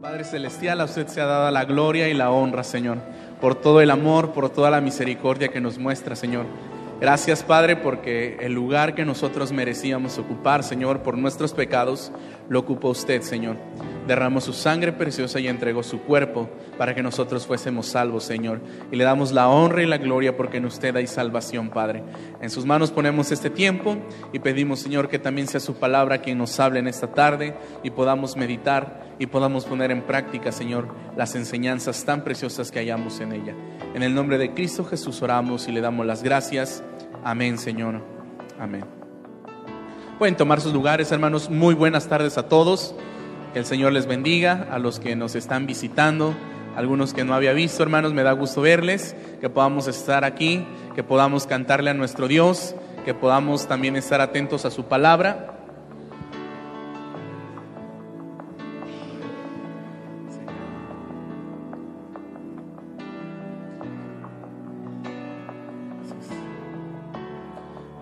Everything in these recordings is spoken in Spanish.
Padre Celestial, a usted se ha dado la gloria y la honra, Señor, por todo el amor, por toda la misericordia que nos muestra, Señor. Gracias, Padre, porque el lugar que nosotros merecíamos ocupar, Señor, por nuestros pecados, lo ocupó usted, Señor. Derramó su sangre preciosa y entregó su cuerpo para que nosotros fuésemos salvos, Señor. Y le damos la honra y la gloria porque en usted hay salvación, Padre. En sus manos ponemos este tiempo y pedimos, Señor, que también sea su palabra quien nos hable en esta tarde y podamos meditar y podamos poner en práctica, Señor, las enseñanzas tan preciosas que hallamos en ella. En el nombre de Cristo Jesús oramos y le damos las gracias. Amén, Señor. Amén. Pueden tomar sus lugares, hermanos. Muy buenas tardes a todos. El Señor les bendiga, a los que nos están visitando, algunos que no había visto, hermanos, me da gusto verles, que podamos estar aquí, que podamos cantarle a nuestro Dios, que podamos también estar atentos a su palabra.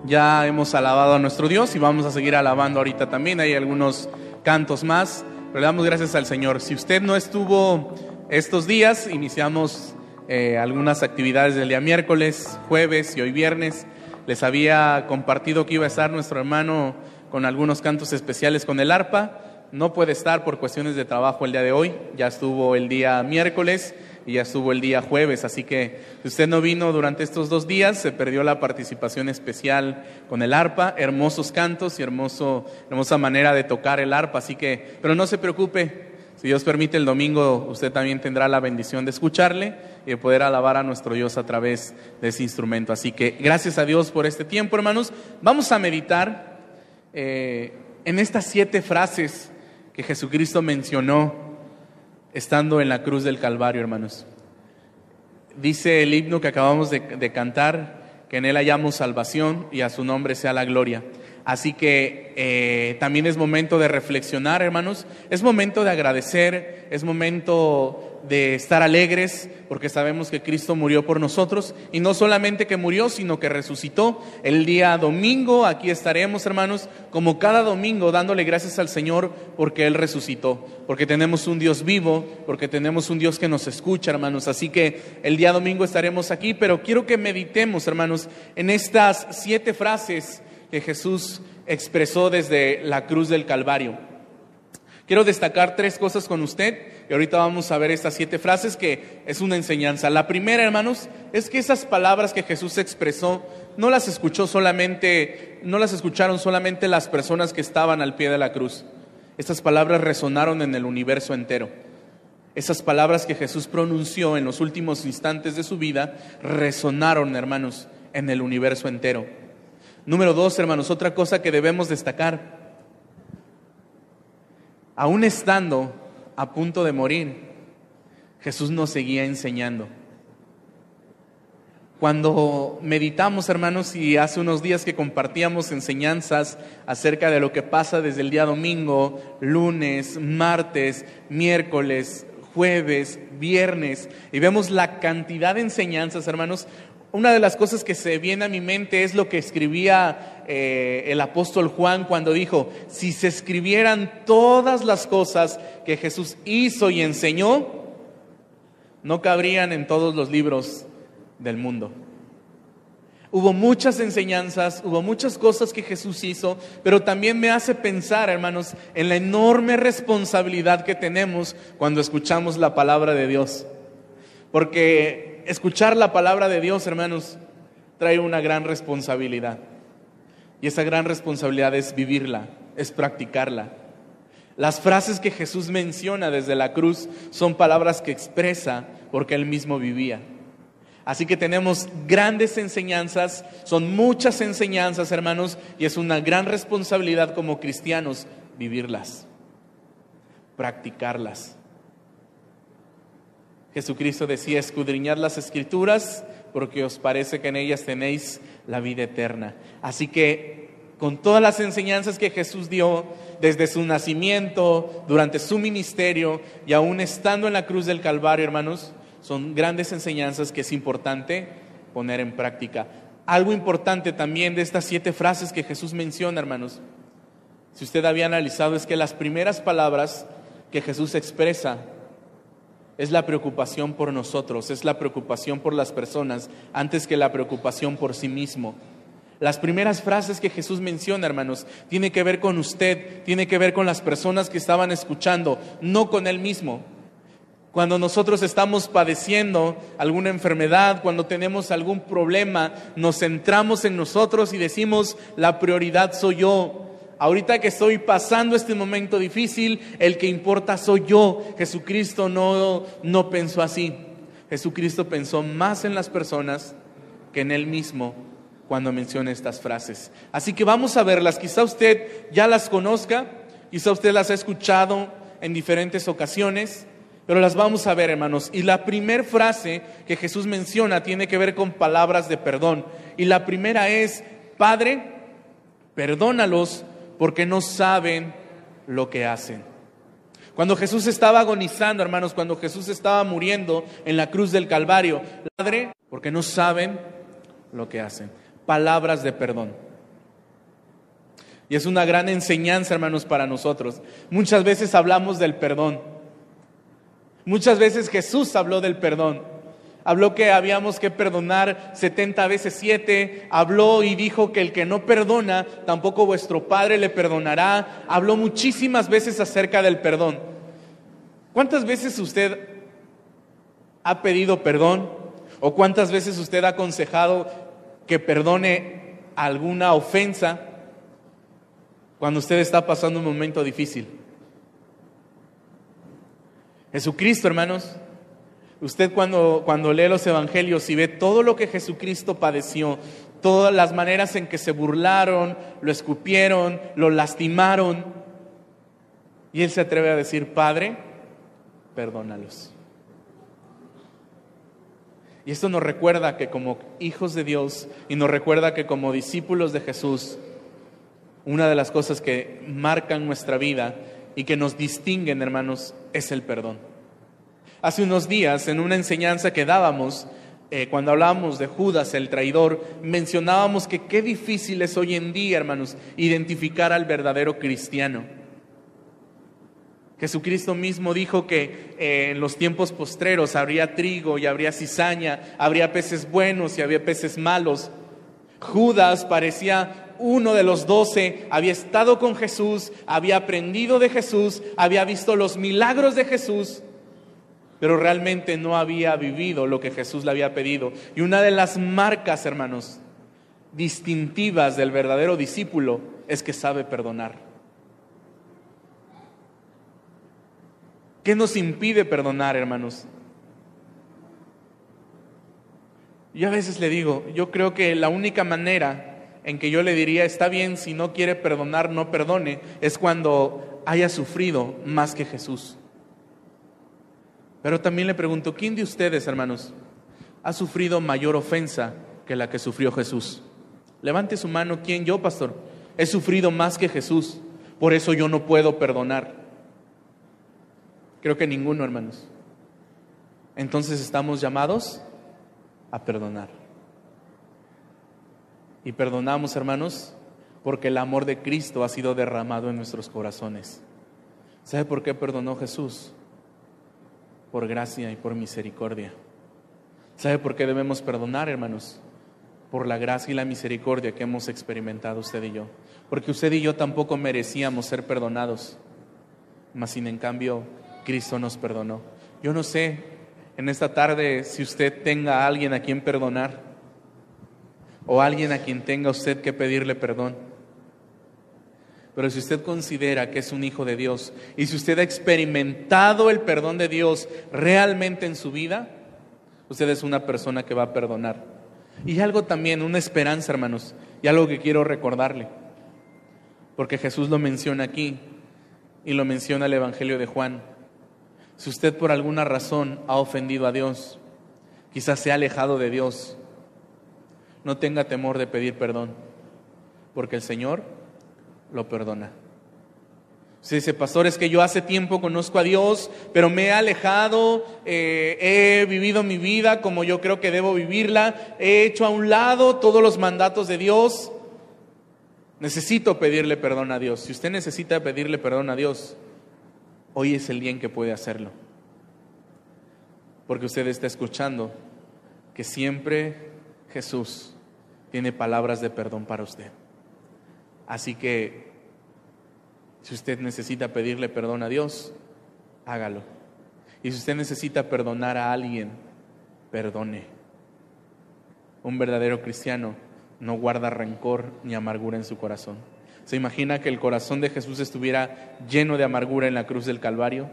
Ya hemos alabado a nuestro Dios y vamos a seguir alabando ahorita también. Hay algunos cantos más, le damos gracias al Señor. Si usted no estuvo estos días, iniciamos eh, algunas actividades del día miércoles, jueves y hoy viernes. Les había compartido que iba a estar nuestro hermano con algunos cantos especiales con el arpa. No puede estar por cuestiones de trabajo el día de hoy. Ya estuvo el día miércoles y ya estuvo el día jueves, así que si usted no vino durante estos dos días, se perdió la participación especial con el arpa, hermosos cantos y hermoso, hermosa manera de tocar el arpa, así que, pero no se preocupe, si Dios permite el domingo, usted también tendrá la bendición de escucharle y de poder alabar a nuestro Dios a través de ese instrumento. Así que gracias a Dios por este tiempo, hermanos. Vamos a meditar eh, en estas siete frases que Jesucristo mencionó estando en la cruz del Calvario, hermanos. Dice el himno que acabamos de, cantar, que en él hallamos salvación y a su nombre sea la gloria. Así que eh, también es momento de reflexionar, hermanos, es momento de agradecer, es momento de estar alegres porque sabemos que Cristo murió por nosotros y no solamente que murió, sino que resucitó. El día domingo aquí estaremos, hermanos, como cada domingo dándole gracias al Señor porque Él resucitó, porque tenemos un Dios vivo, porque tenemos un Dios que nos escucha, hermanos. Así que el día domingo estaremos aquí, pero quiero que meditemos, hermanos, en estas siete frases que Jesús expresó desde la cruz del Calvario. Quiero destacar tres cosas con usted y ahorita vamos a ver estas siete frases que es una enseñanza. La primera, hermanos, es que esas palabras que Jesús expresó no las escuchó solamente, no las escucharon solamente las personas que estaban al pie de la cruz. Estas palabras resonaron en el universo entero. Esas palabras que Jesús pronunció en los últimos instantes de su vida resonaron, hermanos, en el universo entero. Número dos, hermanos, otra cosa que debemos destacar aún estando a punto de morir, Jesús nos seguía enseñando. Cuando meditamos, hermanos, y hace unos días que compartíamos enseñanzas acerca de lo que pasa desde el día domingo, lunes, martes, miércoles, jueves, viernes, y vemos la cantidad de enseñanzas, hermanos, una de las cosas que se viene a mi mente es lo que escribía eh, el apóstol Juan cuando dijo, si se escribieran todas las cosas que Jesús hizo y enseñó, no cabrían en todos los libros del mundo. Hubo muchas enseñanzas, hubo muchas cosas que Jesús hizo, pero también me hace pensar, hermanos, en la enorme responsabilidad que tenemos cuando escuchamos la palabra de Dios. Porque escuchar la palabra de Dios, hermanos, trae una gran responsabilidad. Y esa gran responsabilidad es vivirla, es practicarla. Las frases que Jesús menciona desde la cruz son palabras que expresa porque él mismo vivía. Así que tenemos grandes enseñanzas, son muchas enseñanzas, hermanos, y es una gran responsabilidad como cristianos vivirlas, practicarlas. Jesucristo decía, escudriñad las escrituras porque os parece que en ellas tenéis la vida eterna. Así que con todas las enseñanzas que Jesús dio desde su nacimiento, durante su ministerio y aún estando en la cruz del Calvario, hermanos, son grandes enseñanzas que es importante poner en práctica. Algo importante también de estas siete frases que Jesús menciona, hermanos, si usted había analizado, es que las primeras palabras que Jesús expresa es la preocupación por nosotros, es la preocupación por las personas antes que la preocupación por sí mismo. Las primeras frases que Jesús menciona, hermanos, tiene que ver con usted, tiene que ver con las personas que estaban escuchando, no con él mismo. Cuando nosotros estamos padeciendo alguna enfermedad, cuando tenemos algún problema, nos centramos en nosotros y decimos, la prioridad soy yo. Ahorita que estoy pasando este momento difícil, el que importa soy yo. Jesucristo no, no pensó así. Jesucristo pensó más en las personas que en él mismo cuando menciona estas frases. Así que vamos a verlas. Quizá usted ya las conozca, quizá usted las ha escuchado en diferentes ocasiones, pero las vamos a ver, hermanos. Y la primera frase que Jesús menciona tiene que ver con palabras de perdón. Y la primera es, Padre, perdónalos porque no saben lo que hacen. Cuando Jesús estaba agonizando, hermanos, cuando Jesús estaba muriendo en la cruz del Calvario, Padre, porque no saben lo que hacen palabras de perdón. Y es una gran enseñanza, hermanos, para nosotros. Muchas veces hablamos del perdón. Muchas veces Jesús habló del perdón. Habló que habíamos que perdonar 70 veces 7. Habló y dijo que el que no perdona, tampoco vuestro Padre le perdonará. Habló muchísimas veces acerca del perdón. ¿Cuántas veces usted ha pedido perdón? ¿O cuántas veces usted ha aconsejado que perdone alguna ofensa cuando usted está pasando un momento difícil. Jesucristo, hermanos, usted cuando, cuando lee los evangelios y ve todo lo que Jesucristo padeció, todas las maneras en que se burlaron, lo escupieron, lo lastimaron, y él se atreve a decir, Padre, perdónalos. Y esto nos recuerda que como hijos de Dios y nos recuerda que como discípulos de Jesús, una de las cosas que marcan nuestra vida y que nos distinguen, hermanos, es el perdón. Hace unos días, en una enseñanza que dábamos, eh, cuando hablábamos de Judas, el traidor, mencionábamos que qué difícil es hoy en día, hermanos, identificar al verdadero cristiano. Jesucristo mismo dijo que eh, en los tiempos postreros habría trigo y habría cizaña, habría peces buenos y había peces malos. Judas parecía uno de los doce, había estado con Jesús, había aprendido de Jesús, había visto los milagros de Jesús, pero realmente no había vivido lo que Jesús le había pedido. Y una de las marcas, hermanos, distintivas del verdadero discípulo es que sabe perdonar. ¿Qué nos impide perdonar, hermanos? Yo a veces le digo, yo creo que la única manera en que yo le diría, está bien, si no quiere perdonar, no perdone, es cuando haya sufrido más que Jesús. Pero también le pregunto, ¿quién de ustedes, hermanos, ha sufrido mayor ofensa que la que sufrió Jesús? Levante su mano, ¿quién? Yo, pastor. He sufrido más que Jesús, por eso yo no puedo perdonar. Creo que ninguno, hermanos. Entonces estamos llamados a perdonar. Y perdonamos, hermanos, porque el amor de Cristo ha sido derramado en nuestros corazones. ¿Sabe por qué perdonó Jesús? Por gracia y por misericordia. ¿Sabe por qué debemos perdonar, hermanos? Por la gracia y la misericordia que hemos experimentado usted y yo. Porque usted y yo tampoco merecíamos ser perdonados, mas sin en cambio Cristo nos perdonó. Yo no sé en esta tarde si usted tenga a alguien a quien perdonar o alguien a quien tenga usted que pedirle perdón. Pero si usted considera que es un hijo de Dios y si usted ha experimentado el perdón de Dios realmente en su vida, usted es una persona que va a perdonar. Y algo también, una esperanza, hermanos, y algo que quiero recordarle, porque Jesús lo menciona aquí y lo menciona el Evangelio de Juan. Si usted por alguna razón ha ofendido a Dios, quizás se ha alejado de Dios, no tenga temor de pedir perdón, porque el Señor lo perdona. Si dice, pastor, es que yo hace tiempo conozco a Dios, pero me he alejado, eh, he vivido mi vida como yo creo que debo vivirla, he hecho a un lado todos los mandatos de Dios. Necesito pedirle perdón a Dios. Si usted necesita pedirle perdón a Dios, hoy es el día en que puede hacerlo. Porque usted está escuchando que siempre Jesús tiene palabras de perdón para usted. Así que si usted necesita pedirle perdón a Dios, hágalo. Y si usted necesita perdonar a alguien, perdone. Un verdadero cristiano no guarda rencor ni amargura en su corazón. ¿Se imagina que el corazón de Jesús estuviera lleno de amargura en la cruz del Calvario?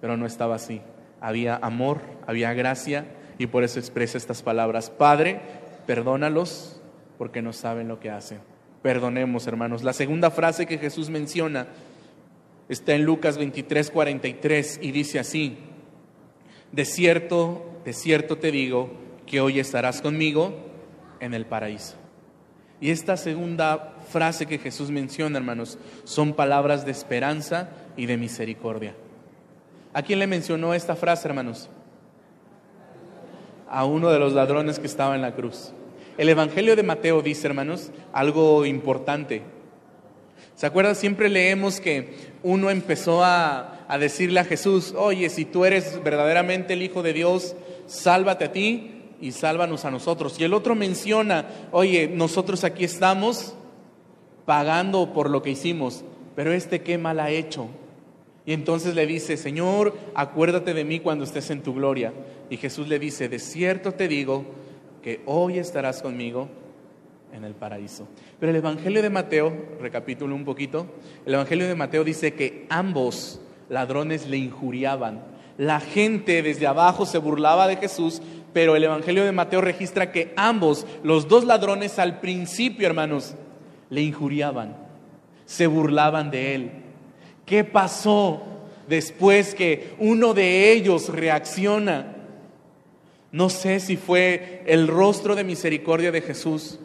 Pero no estaba así. Había amor, había gracia y por eso expresa estas palabras. Padre, perdónalos porque no saben lo que hacen. Perdonemos, hermanos. La segunda frase que Jesús menciona está en Lucas 23, 43 y dice así, de cierto, de cierto te digo que hoy estarás conmigo en el paraíso. Y esta segunda frase que Jesús menciona, hermanos, son palabras de esperanza y de misericordia. ¿A quién le mencionó esta frase, hermanos? A uno de los ladrones que estaba en la cruz. El Evangelio de Mateo dice, hermanos, algo importante. ¿Se acuerdan? Siempre leemos que uno empezó a, a, decirle a Jesús, oye, si tú eres verdaderamente el Hijo de Dios, sálvate a ti y sálvanos a nosotros. Y el otro menciona, oye, nosotros aquí estamos pagando por lo que hicimos, pero este qué mal ha hecho. Y entonces le dice, Señor, acuérdate de mí cuando estés en tu gloria. Y Jesús le dice, de cierto te digo que hoy estarás conmigo en el paraíso. Pero el Evangelio de Mateo, recapitulo un poquito, el Evangelio de Mateo dice que ambos ladrones le injuriaban. La gente desde abajo se burlaba de Jesús, pero el Evangelio de Mateo registra que ambos, los dos ladrones al principio, hermanos, le injuriaban, se burlaban de él. ¿Qué pasó después que uno de ellos reacciona? No sé si fue el rostro de misericordia de Jesús,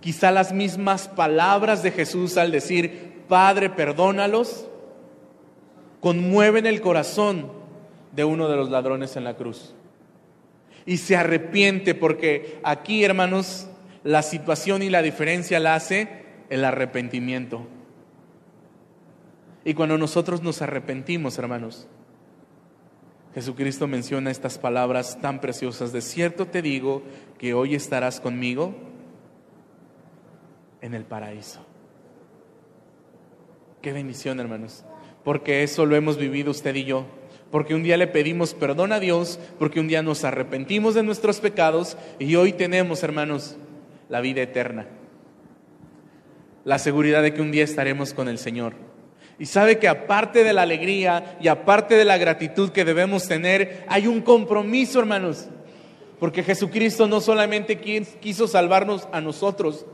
quizá las mismas palabras de Jesús al decir, Padre, perdónalos, conmueven el corazón de uno de los ladrones en la cruz. Y se arrepiente porque aquí, hermanos, la situación y la diferencia la hace el arrepentimiento. Y cuando nosotros nos arrepentimos, hermanos, Jesucristo menciona estas palabras tan preciosas. De cierto te digo que hoy estarás conmigo en el paraíso. Qué bendición, hermanos. Porque eso lo hemos vivido usted y yo. Porque un día le pedimos perdón a Dios, porque un día nos arrepentimos de nuestros pecados y hoy tenemos, hermanos, la vida eterna. La seguridad de que un día estaremos con el Señor. Y sabe que aparte de la alegría y aparte de la gratitud que debemos tener, hay un compromiso, hermanos. Porque Jesucristo no solamente quiso salvarnos a nosotros,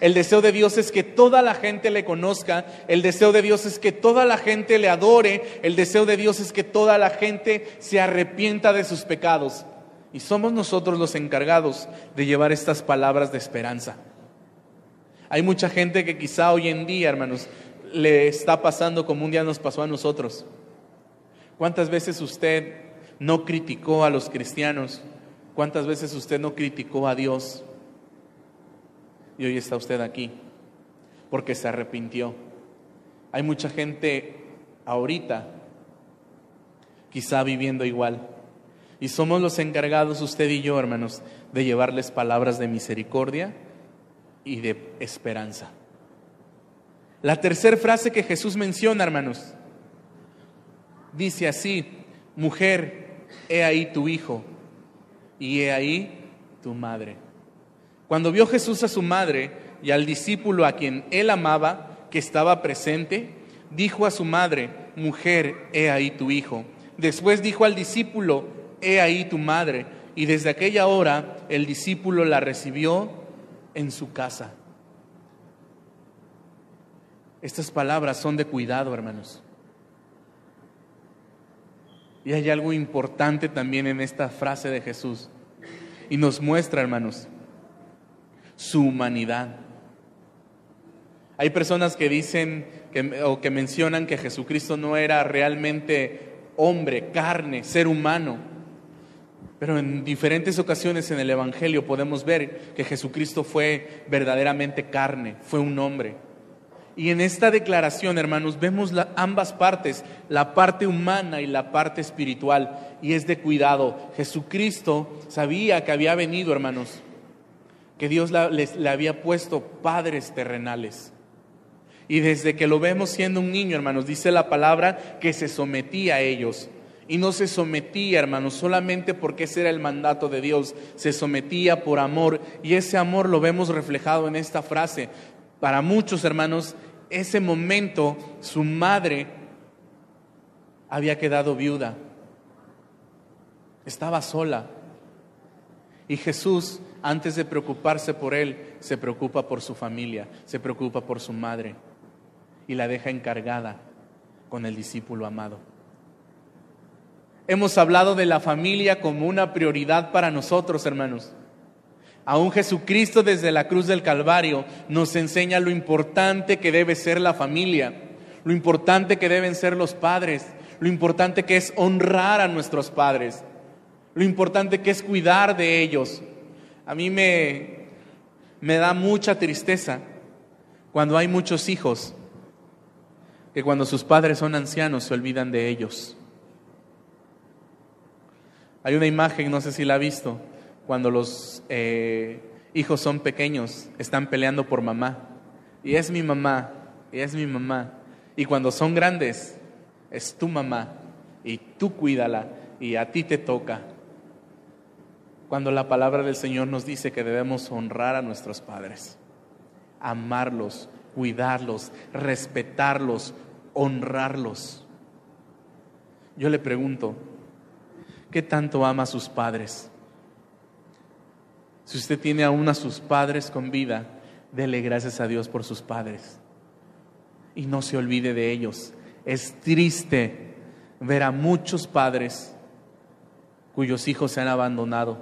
el deseo de Dios es que toda la gente le conozca, el deseo de Dios es que toda la gente le adore, el deseo de Dios es que toda la gente se arrepienta de sus pecados. Y somos nosotros los encargados de llevar estas palabras de esperanza. Hay mucha gente que quizá hoy en día, hermanos, le está pasando como un día nos pasó a nosotros. ¿Cuántas veces usted no criticó a los cristianos? ¿Cuántas veces usted no criticó a Dios? Y hoy está usted aquí porque se arrepintió. Hay mucha gente ahorita quizá viviendo igual. Y somos los encargados, usted y yo, hermanos, de llevarles palabras de misericordia y de esperanza. La tercera frase que Jesús menciona, hermanos, dice así, mujer, he ahí tu hijo y he ahí tu madre. Cuando vio Jesús a su madre y al discípulo a quien él amaba, que estaba presente, dijo a su madre, mujer, he ahí tu hijo. Después dijo al discípulo, he ahí tu madre. Y desde aquella hora el discípulo la recibió en su casa. Estas palabras son de cuidado, hermanos. Y hay algo importante también en esta frase de Jesús. Y nos muestra, hermanos, su humanidad. Hay personas que dicen o que mencionan que Jesucristo no era realmente hombre, carne, ser humano. Pero en diferentes ocasiones en el Evangelio podemos ver que Jesucristo fue verdaderamente carne, fue un hombre. Y en esta declaración, hermanos, vemos ambas partes, la parte humana y la parte espiritual, y es de cuidado. Jesucristo sabía que había venido, hermanos, que Dios le había puesto padres terrenales. Y desde que lo vemos siendo un niño, hermanos, dice la palabra que se sometía a ellos. Y no se sometía, hermanos, solamente porque ese era el mandato de Dios, se sometía por amor. Y ese amor lo vemos reflejado en esta frase. Para muchos, hermanos, ese momento su madre había quedado viuda, estaba sola. Y Jesús, antes de preocuparse por él, se preocupa por su familia, se preocupa por su madre y la deja encargada con el discípulo amado. Hemos hablado de la familia como una prioridad para nosotros, hermanos. Aún Jesucristo desde la cruz del Calvario nos enseña lo importante que debe ser la familia, lo importante que deben ser los padres, lo importante que es honrar a nuestros padres, lo importante que es cuidar de ellos. A mí me, me da mucha tristeza cuando hay muchos hijos que cuando sus padres son ancianos se olvidan de ellos. Hay una imagen, no sé si la ha visto, cuando los eh, hijos son pequeños, están peleando por mamá. Y es mi mamá, y es mi mamá. Y cuando son grandes, es tu mamá, y tú cuídala, y a ti te toca. Cuando la palabra del Señor nos dice que debemos honrar a nuestros padres, amarlos, cuidarlos, respetarlos, honrarlos. Yo le pregunto, ¿qué tanto ama a sus padres? Si usted tiene aún a sus padres con vida, dele gracias a Dios por sus padres. Y no se olvide de ellos. Es triste ver a muchos padres cuyos hijos se han abandonado,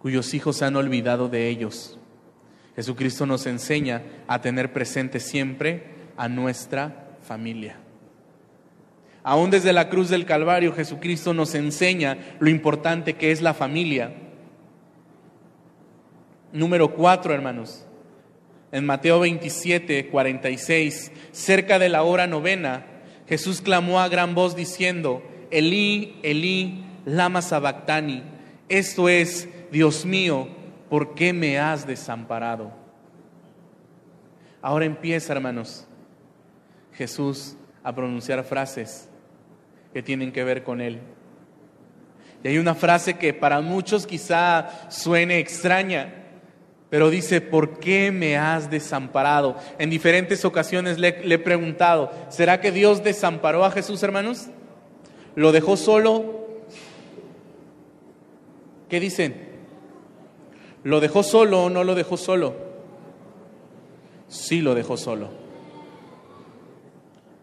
cuyos hijos se han olvidado de ellos. Jesucristo nos enseña a tener presente siempre a nuestra familia. Aún desde la cruz del Calvario, Jesucristo nos enseña lo importante que es la familia. Número cuatro, hermanos. En Mateo 27, 46, cerca de la hora novena, Jesús clamó a gran voz diciendo, Elí, Elí, lama sabactani. Esto es, Dios mío, ¿por qué me has desamparado? Ahora empieza, hermanos, Jesús a pronunciar frases que tienen que ver con Él. Y hay una frase que para muchos quizá suene extraña, pero dice, ¿por qué me has desamparado? En diferentes ocasiones le, he preguntado, ¿será que Dios desamparó a Jesús, hermanos? ¿Lo dejó solo? ¿Qué dicen? ¿Lo dejó solo o no lo dejó solo? Sí lo dejó solo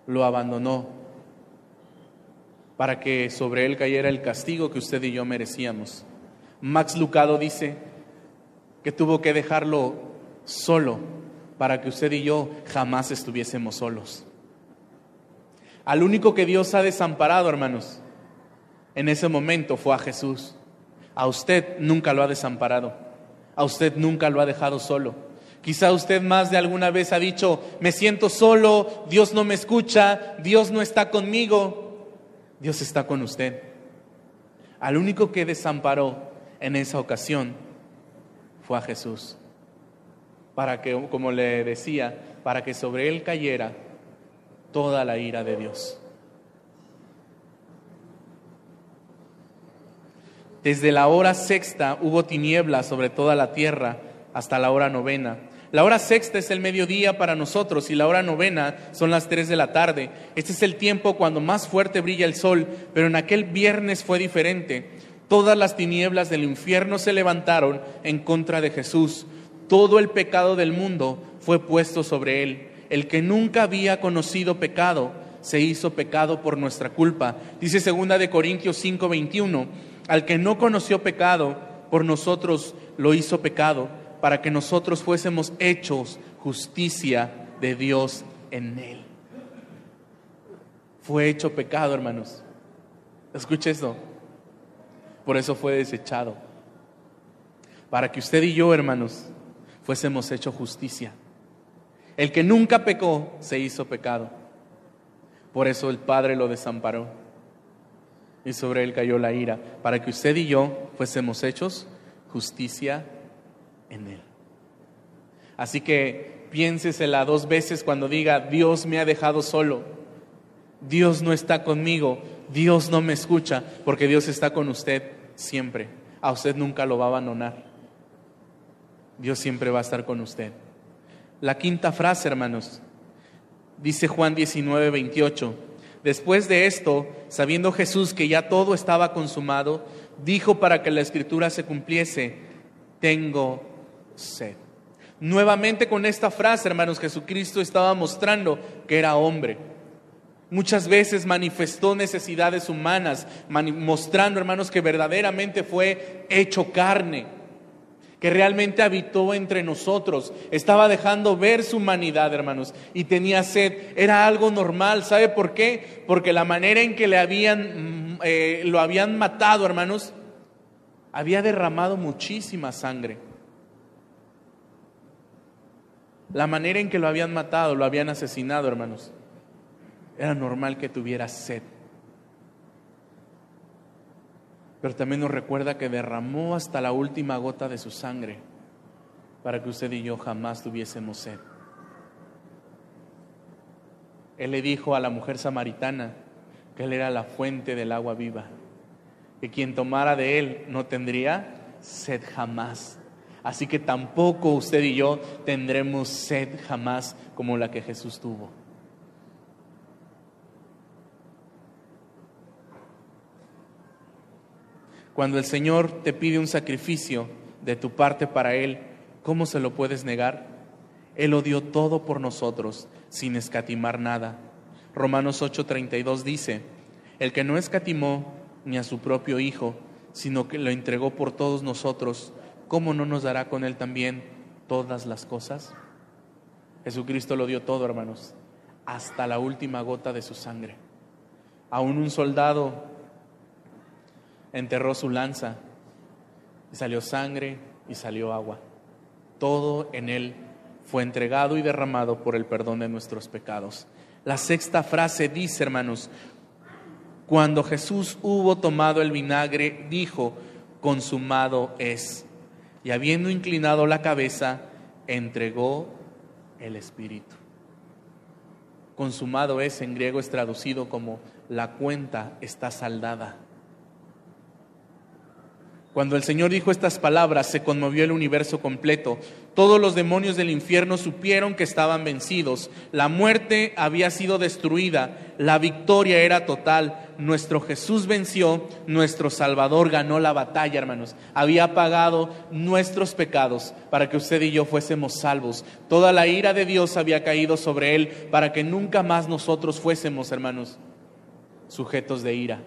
lo abandonó para que sobre él cayera el castigo que usted y yo merecíamos. Max Lucado dice que tuvo que dejarlo solo para que usted y yo jamás estuviésemos solos. Al único que Dios ha desamparado, hermanos, en ese momento fue a Jesús. A usted nunca lo ha desamparado. A usted nunca lo ha dejado solo. Quizá usted más de alguna vez ha dicho, me siento solo, Dios no me escucha, Dios no está conmigo. Dios está con usted. Al único que desamparó en esa ocasión fue a Jesús. Para que, como le decía, para que sobre él cayera toda la ira de Dios. Desde la hora sexta hubo tinieblas sobre toda la tierra hasta la hora novena. La hora sexta es el mediodía para nosotros y la hora novena son las tres de la tarde. Este es el tiempo cuando más fuerte brilla el sol, pero en aquel viernes fue diferente. Todas las tinieblas del infierno se levantaron en contra de Jesús. Todo el pecado del mundo fue puesto sobre él. El que nunca había conocido pecado se hizo pecado por nuestra culpa. Dice segunda de Corintios 5:21, al que no conoció pecado, por nosotros lo hizo pecado para que nosotros fuésemos hechos justicia de Dios en él. Fue hecho pecado, hermanos. Escuche esto. Por eso fue desechado. Para que usted y yo, hermanos, fuésemos hechos justicia. El que nunca pecó se hizo pecado. Por eso el Padre lo desamparó. Y sobre él cayó la ira, para que usted y yo fuésemos hechos justicia en él. Así que piénsesela dos veces cuando diga, Dios me ha dejado solo, Dios no está conmigo, Dios no me escucha, porque Dios está con usted siempre. A usted nunca lo va a abandonar. Dios siempre va a estar con usted. La quinta frase, hermanos, dice Juan 19, 28. Después de esto, sabiendo Jesús que ya todo estaba consumado, dijo para que la escritura se cumpliese, tengo sed. Nuevamente con esta frase, hermanos, Jesucristo estaba mostrando que era hombre. Muchas veces manifestó necesidades humanas, mostrando, hermanos, que verdaderamente fue hecho carne, que realmente habitó entre nosotros. Estaba dejando ver su humanidad, hermanos, y tenía sed. Era algo normal. ¿Sabe por qué? Porque la manera en que le habían, mm, eh, lo habían matado, hermanos, había derramado muchísima sangre. La manera en que lo habían matado, lo habían asesinado, hermanos. Era normal que tuviera sed. Pero también nos recuerda que derramó hasta la última gota de su sangre para que usted y yo jamás tuviésemos sed. Él le dijo a la mujer samaritana que él era la fuente del agua viva, que quien tomara de él no tendría sed jamás. Así que tampoco usted y yo tendremos sed jamás como la que Jesús tuvo. Cuando el Señor te pide un sacrificio de tu parte para Él, ¿cómo se lo puedes negar? Él lo dio todo por nosotros, sin escatimar nada. Romanos 8:32 dice, el que no escatimó ni a su propio Hijo, sino que lo entregó por todos nosotros, ¿cómo no nos dará con Él también todas las cosas? Jesucristo lo dio todo, hermanos, hasta la última gota de su sangre. Aún un soldado enterró su lanza y salió sangre y salió agua. Todo en Él fue entregado y derramado por el perdón de nuestros pecados. La sexta frase dice, hermanos, cuando Jesús hubo tomado el vinagre, dijo, consumado es y habiendo inclinado la cabeza, entregó el Espíritu. Consumado es, en griego es traducido como la cuenta está saldada. Cuando el Señor dijo estas palabras, se conmovió el universo completo. Todos los demonios del infierno supieron que estaban vencidos. La muerte había sido destruida. La victoria era total. Nuestro Jesús venció. Nuestro Salvador ganó la batalla, hermanos. Había pagado nuestros pecados para que usted y yo fuésemos salvos. Toda la ira de Dios había caído sobre él para que nunca más nosotros fuésemos, hermanos, sujetos de ira.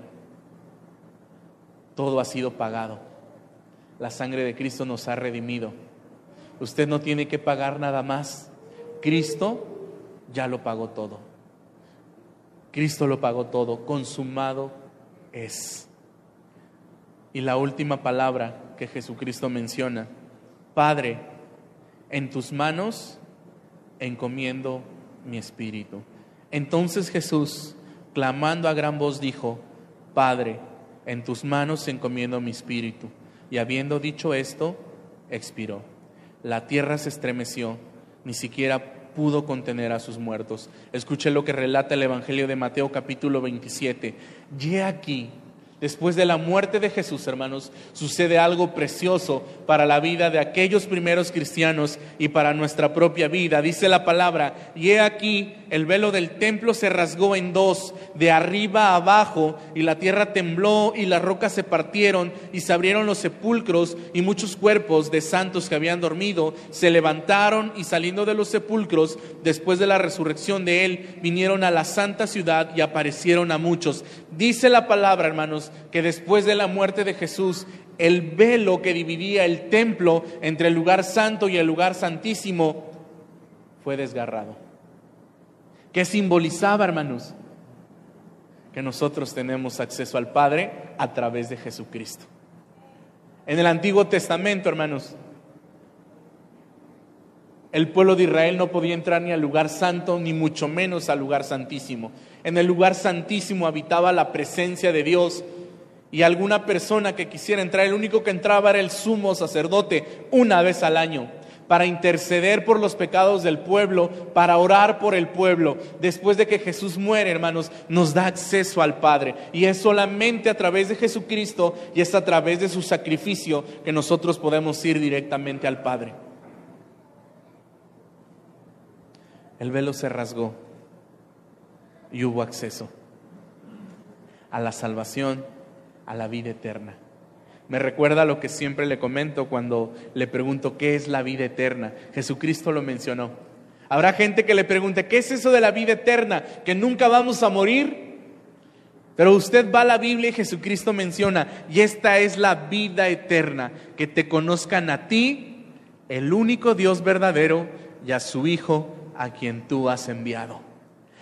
Todo ha sido pagado. La sangre de Cristo nos ha redimido. Usted no tiene que pagar nada más. Cristo ya lo pagó todo. Cristo lo pagó todo. Consumado es. Y la última palabra que Jesucristo menciona, Padre, en tus manos encomiendo mi espíritu. Entonces Jesús, clamando a gran voz, dijo, Padre, en tus manos encomiendo mi espíritu. Y habiendo dicho esto, expiró. La tierra se estremeció, ni siquiera pudo contener a sus muertos. Escuche lo que relata el Evangelio de Mateo capítulo 27. Y aquí Después de la muerte de Jesús, hermanos, sucede algo precioso para la vida de aquellos primeros cristianos y para nuestra propia vida. Dice la palabra, y he aquí, el velo del templo se rasgó en dos, de arriba a abajo, y la tierra tembló y las rocas se partieron y se abrieron los sepulcros y muchos cuerpos de santos que habían dormido se levantaron y saliendo de los sepulcros, después de la resurrección de él, vinieron a la santa ciudad y aparecieron a muchos. Dice la palabra, hermanos, que después de la muerte de Jesús, el velo que dividía el templo entre el lugar santo y el lugar santísimo fue desgarrado. ¿Qué simbolizaba, hermanos? Que nosotros tenemos acceso al Padre a través de Jesucristo. En el Antiguo Testamento, hermanos, El pueblo de Israel no podía entrar ni al lugar santo, ni mucho menos al lugar santísimo. En el lugar santísimo habitaba la presencia de Dios y alguna persona que quisiera entrar, el único que entraba era el sumo sacerdote una vez al año para interceder por los pecados del pueblo, para orar por el pueblo. Después de que Jesús muere, hermanos, nos da acceso al Padre. Y es solamente a través de Jesucristo y es a través de su sacrificio que nosotros podemos ir directamente al Padre. El velo se rasgó y hubo acceso a la salvación, a la vida eterna. Me recuerda lo que siempre le comento cuando le pregunto qué es la vida eterna. Jesucristo lo mencionó. Habrá gente que le pregunte, ¿qué es eso de la vida eterna? ¿Que nunca vamos a morir? Pero usted va a la Biblia y Jesucristo menciona, y esta es la vida eterna, que te conozcan a ti, el único Dios verdadero, y a su Hijo, a quien tú has enviado.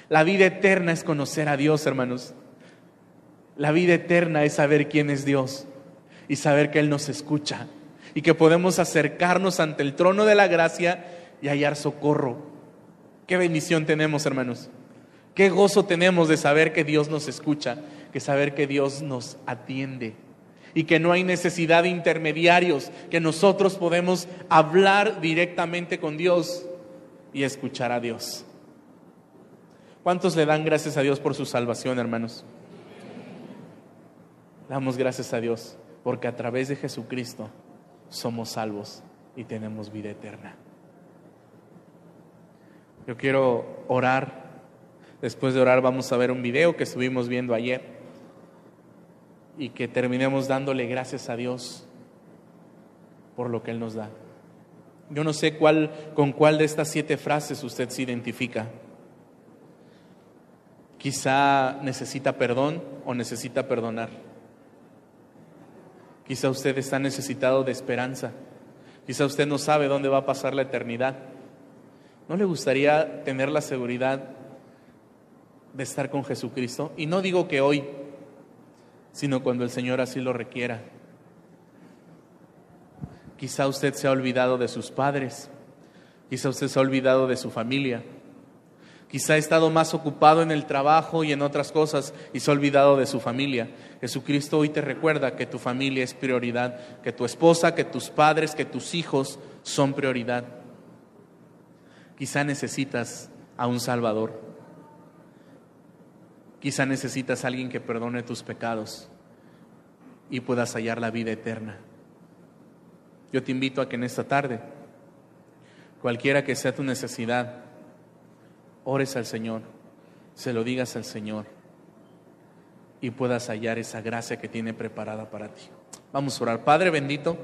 La vida eterna es conocer a Dios, hermanos. La vida eterna es saber quién es Dios y saber que Él nos escucha y que podemos acercarnos ante el trono de la gracia y hallar socorro. Qué bendición tenemos, hermanos. Qué gozo tenemos de saber que Dios nos escucha, que saber que Dios nos atiende y que no hay necesidad de intermediarios, que nosotros podemos hablar directamente con Dios y escuchar a Dios. ¿Cuántos le dan gracias a Dios por su salvación, hermanos? Damos gracias a Dios porque a través de Jesucristo somos salvos y tenemos vida eterna. Yo quiero orar. Después de orar vamos a ver un video que estuvimos viendo ayer y que terminemos dándole gracias a Dios por lo que Él nos da. Yo no sé cuál, con cuál de estas siete frases usted se identifica. Quizá necesita perdón o necesita perdonar. Quizá usted está necesitado de esperanza. Quizá usted no sabe dónde va a pasar la eternidad. ¿No le gustaría tener la seguridad de estar con Jesucristo? Y no digo que hoy, sino cuando el Señor así lo requiera. Quizá usted se ha olvidado de sus padres, quizá usted se ha olvidado de su familia, quizá ha estado más ocupado en el trabajo y en otras cosas y se ha olvidado de su familia. Jesucristo hoy te recuerda que tu familia es prioridad, que tu esposa, que tus padres, que tus hijos son prioridad. Quizá necesitas a un Salvador. Quizá necesitas a alguien que perdone tus pecados y puedas hallar la vida eterna. Yo te invito a que en esta tarde, cualquiera que sea tu necesidad, ores al Señor, se lo digas al Señor y puedas hallar esa gracia que tiene preparada para ti. Vamos a orar. Padre bendito,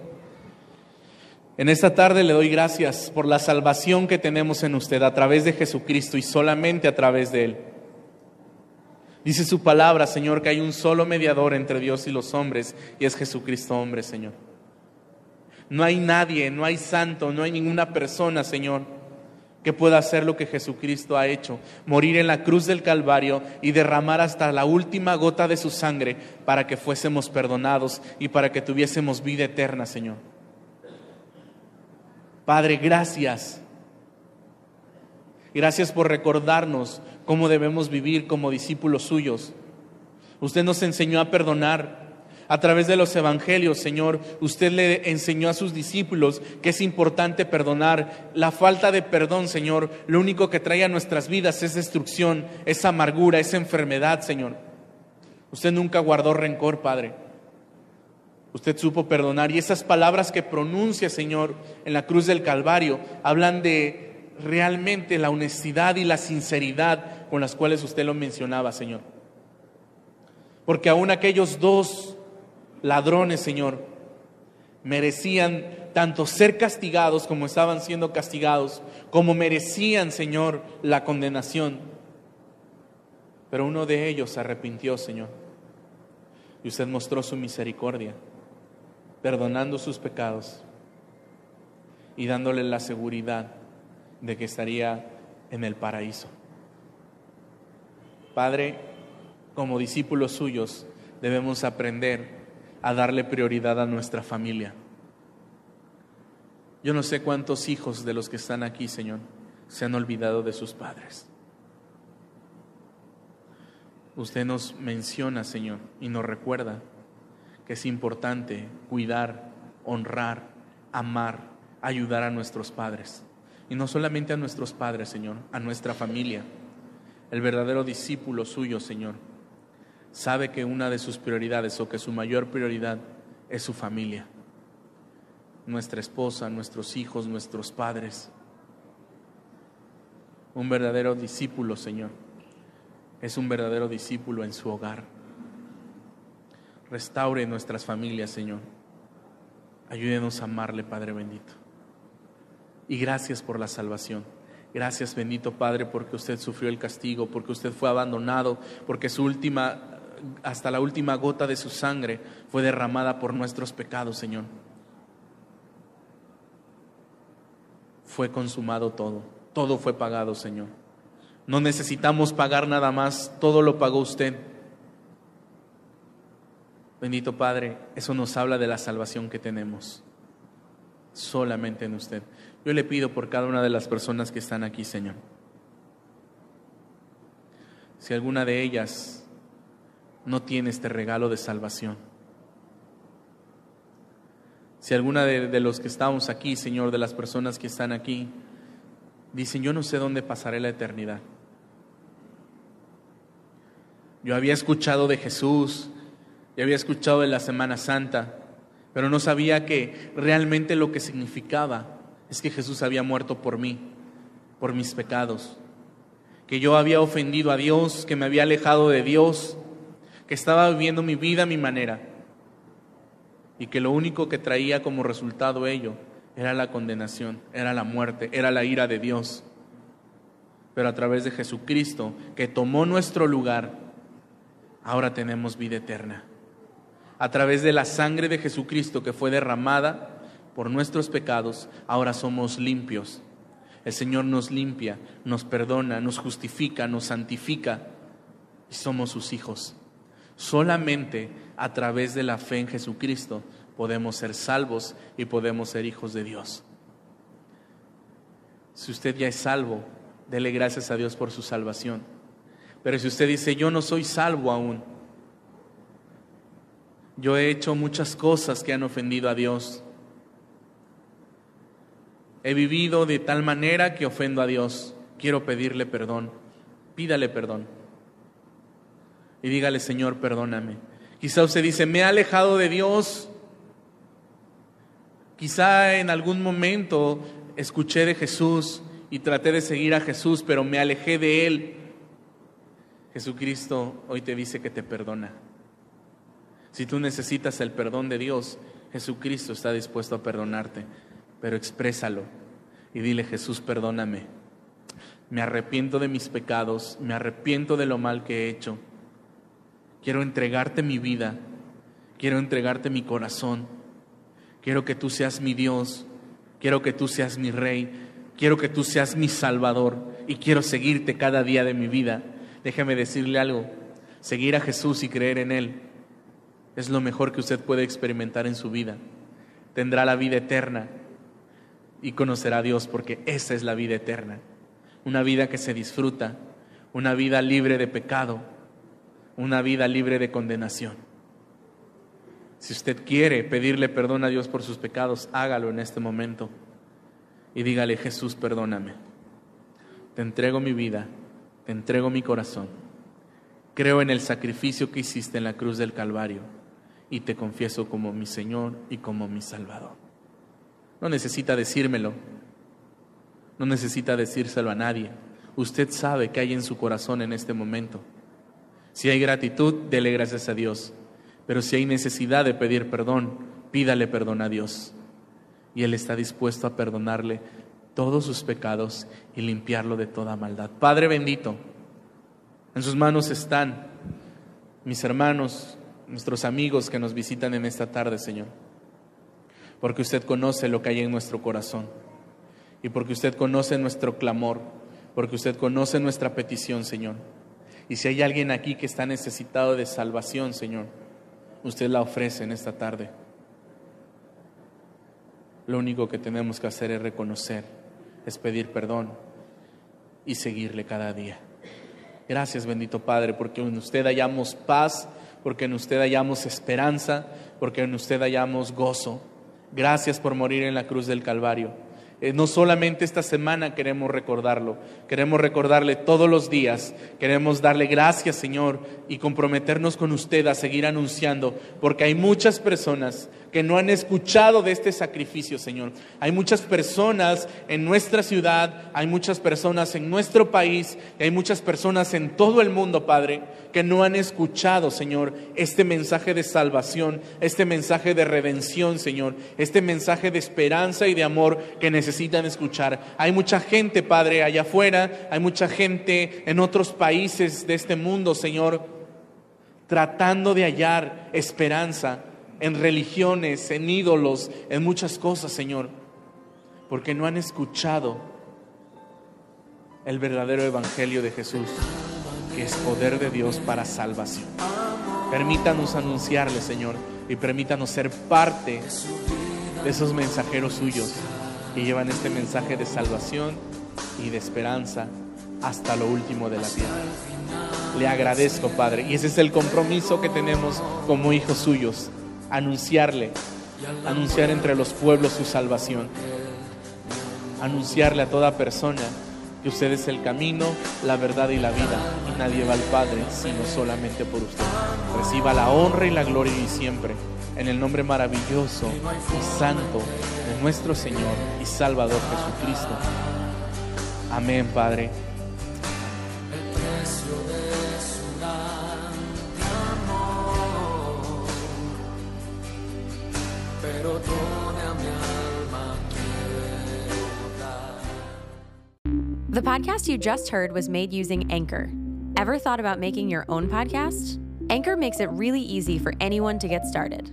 en esta tarde le doy gracias por la salvación que tenemos en usted a través de Jesucristo y solamente a través de Él. Dice su palabra, Señor, que hay un solo mediador entre Dios y los hombres y es Jesucristo hombre, Señor. No hay nadie, no hay santo, no hay ninguna persona, Señor, que pueda hacer lo que Jesucristo ha hecho, morir en la cruz del Calvario y derramar hasta la última gota de su sangre para que fuésemos perdonados y para que tuviésemos vida eterna, Señor. Padre, gracias. Gracias por recordarnos cómo debemos vivir como discípulos suyos. Usted nos enseñó a perdonar, a través de los evangelios, Señor, usted le enseñó a sus discípulos que es importante perdonar. La falta de perdón, Señor, lo único que trae a nuestras vidas es destrucción, es amargura, es enfermedad, Señor. Usted nunca guardó rencor, Padre. Usted supo perdonar y esas palabras que pronuncia, Señor, en la cruz del Calvario, hablan de realmente la honestidad y la sinceridad con las cuales usted lo mencionaba, Señor. Porque aún aquellos dos ladrones, Señor, merecían tanto ser castigados como estaban siendo castigados, como merecían, Señor, la condenación. Pero uno de ellos se arrepintió, Señor. Y usted mostró su misericordia, perdonando sus pecados y dándole la seguridad de que estaría en el paraíso. Padre, como discípulos suyos, debemos aprender a darle prioridad a nuestra familia. Yo no sé cuántos hijos de los que están aquí, Señor, se han olvidado de sus padres. Usted nos menciona, Señor, y nos recuerda que es importante cuidar, honrar, amar, ayudar a nuestros padres. Y no solamente a nuestros padres, Señor, a nuestra familia. El verdadero discípulo suyo, Señor, sabe que una de sus prioridades o que su mayor prioridad es su familia. Nuestra esposa, nuestros hijos, nuestros padres. Un verdadero discípulo, Señor, es un verdadero discípulo en su hogar. Restaure nuestras familias, Señor. Ayúdenos a amarle, Padre bendito. Y gracias por la salvación. Gracias, bendito Padre, porque usted sufrió el castigo, porque usted fue abandonado, porque su última, hasta la última gota de su sangre fue derramada por nuestros pecados, Señor. Fue consumado todo, todo fue pagado, Señor. No necesitamos pagar nada más, todo lo pagó usted. Bendito Padre, eso nos habla de la salvación que tenemos solamente en usted. Yo le pido por cada una de las personas que están aquí, Señor. Si alguna de ellas no tiene este regalo de salvación, si alguna de, los que estamos aquí, Señor, de las personas que están aquí, dicen, yo no sé dónde pasaré la eternidad. Yo había escuchado de Jesús, yo había escuchado de la Semana Santa, pero no sabía que realmente lo que significaba es que Jesús había muerto por mí, por mis pecados, que yo había ofendido a Dios, que me había alejado de Dios, que estaba viviendo mi vida a mi manera y que lo único que traía como resultado ello era la condenación, era la muerte, era la ira de Dios. Pero a través de Jesucristo, que tomó nuestro lugar, ahora tenemos vida eterna a través de la sangre de Jesucristo que fue derramada por nuestros pecados, ahora somos limpios. El Señor nos limpia, nos perdona, nos justifica, nos santifica y somos sus hijos. Solamente a través de la fe en Jesucristo podemos ser salvos y podemos ser hijos de Dios. Si usted ya es salvo, dele gracias a Dios por su salvación. Pero si usted dice, yo no soy salvo aún, yo he hecho muchas cosas que han ofendido a Dios. He vivido de tal manera que ofendo a Dios. Quiero pedirle perdón. Pídale perdón. Y dígale, Señor, perdóname. Quizá usted dice, me he alejado de Dios. Quizá en algún momento escuché de Jesús y traté de seguir a Jesús, pero me alejé de Él. Jesucristo hoy te dice que te perdona. Si tú necesitas el perdón de Dios, Jesucristo está dispuesto a perdonarte, pero exprésalo y dile, Jesús, perdóname. Me arrepiento de mis pecados, me arrepiento de lo mal que he hecho. Quiero entregarte mi vida, quiero entregarte mi corazón. Quiero que tú seas mi Dios, quiero que tú seas mi Rey, quiero que tú seas mi Salvador y quiero seguirte cada día de mi vida. Déjeme decirle algo, seguir a Jesús y creer en Él es lo mejor que usted puede experimentar en su vida. Tendrá la vida eterna y conocerá a Dios porque esa es la vida eterna. Una vida que se disfruta, una vida libre de pecado, una vida libre de condenación. Si usted quiere pedirle perdón a Dios por sus pecados, hágalo en este momento y dígale, Jesús, perdóname. Te entrego mi vida, te entrego mi corazón. Creo en el sacrificio que hiciste en la cruz del Calvario y te confieso como mi Señor y como mi Salvador. No necesita decírmelo, no necesita decírselo a nadie. Usted sabe que hay en su corazón en este momento. Si hay gratitud, dele gracias a Dios. Pero si hay necesidad de pedir perdón, pídale perdón a Dios. Y Él está dispuesto a perdonarle todos sus pecados y limpiarlo de toda maldad. Padre bendito, en sus manos están mis hermanos, nuestros amigos que nos visitan en esta tarde, Señor. Porque usted conoce lo que hay en nuestro corazón. Y porque usted conoce nuestro clamor. Porque usted conoce nuestra petición, Señor. Y si hay alguien aquí que está necesitado de salvación, Señor, usted la ofrece en esta tarde. lo único que tenemos que hacer es reconocer, es pedir perdón y seguirle cada día. Gracias, bendito Padre, porque en usted hallamos paz, porque en usted hallamos esperanza, porque en usted hallamos gozo. Gracias por morir en la cruz del Calvario. Eh, no solamente esta semana queremos recordarlo, queremos recordarle todos los días, queremos darle gracias Señor y comprometernos con usted a seguir anunciando, porque hay muchas personas que no han escuchado de este sacrificio, Señor. Hay muchas personas en nuestra ciudad, hay muchas personas en nuestro país, y hay muchas personas en todo el mundo, Padre, que no han escuchado, Señor, este mensaje de salvación, este mensaje de redención, Señor, este mensaje de esperanza y de amor que necesitan escuchar. Hay mucha gente, Padre, allá afuera, hay mucha gente en otros países de este mundo, Señor, tratando de hallar esperanza en religiones, en ídolos, en muchas cosas, Señor, porque no han escuchado el verdadero evangelio de Jesús, que es poder de Dios para salvación. Permítanos anunciarle, Señor, y permítanos ser parte de esos mensajeros suyos que llevan este mensaje de salvación y de esperanza hasta lo último de la tierra. Le agradezco, Padre, y ese es el compromiso que tenemos como hijos suyos, anunciarle, anunciar entre los pueblos su salvación, anunciarle a toda persona que usted es el camino, la verdad y la vida, y nadie va al Padre sino solamente por usted. Reciba la honra y la gloria y siempre, en el nombre maravilloso y santo nuestro Señor y Salvador Jesucristo. Amén, Padre. The podcast you just heard was made using Anchor. Ever thought about making your own podcast? Anchor makes it really easy for anyone to get started.